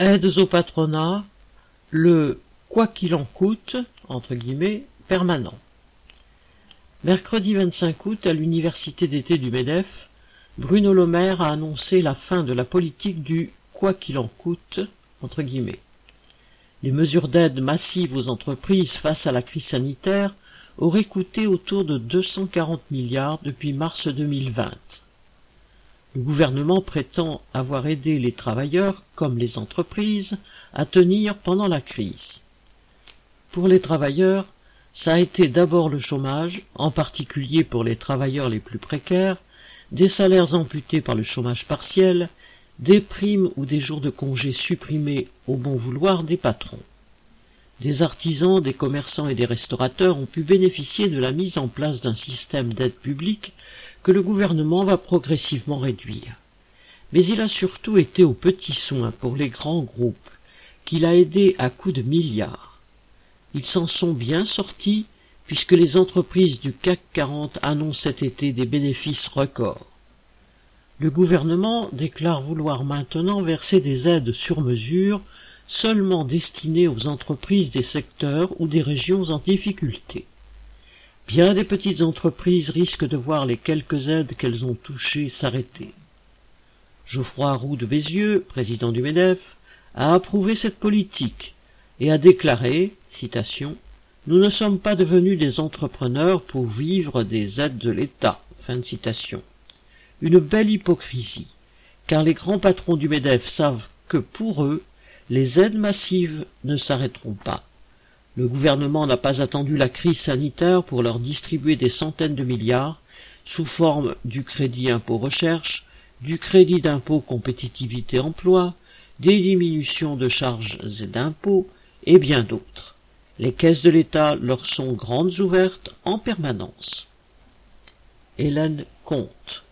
Aides au patronat, le quoi qu'il en coûte, entre guillemets, permanent. Mercredi 25 août, à l'université d'été du MEDEF, Bruno Le Maire a annoncé la fin de la politique du quoi qu'il en coûte, entre guillemets. Les mesures d'aide massive aux entreprises face à la crise sanitaire auraient coûté autour de 240 milliards depuis mars 2020. Le gouvernement prétend avoir aidé les travailleurs, comme les entreprises, à tenir pendant la crise. Pour les travailleurs, ça a été d'abord le chômage, en particulier pour les travailleurs les plus précaires, des salaires amputés par le chômage partiel, des primes ou des jours de congé supprimés au bon vouloir des patrons. Des artisans, des commerçants et des restaurateurs ont pu bénéficier de la mise en place d'un système d'aide publique que le gouvernement va progressivement réduire. Mais il a surtout été aux petits soins pour les grands groupes, qu'il a aidés à coups de milliards. Ils s'en sont bien sortis puisque les entreprises du CAC 40 annoncent cet été des bénéfices records. Le gouvernement déclare vouloir maintenant verser des aides sur mesure seulement destinées aux entreprises des secteurs ou des régions en difficulté. Bien des petites entreprises risquent de voir les quelques aides qu'elles ont touchées s'arrêter. Geoffroy Roux de Bézieux, président du MEDEF, a approuvé cette politique et a déclaré, citation, Nous ne sommes pas devenus des entrepreneurs pour vivre des aides de l'État. Fin de citation. Une belle hypocrisie, car les grands patrons du MEDEF savent que pour eux, les aides massives ne s'arrêteront pas. Le gouvernement n'a pas attendu la crise sanitaire pour leur distribuer des centaines de milliards sous forme du crédit impôt recherche, du crédit d'impôt compétitivité emploi, des diminutions de charges et d'impôts, et bien d'autres. Les caisses de l'État leur sont grandes ouvertes en permanence. Hélène Comte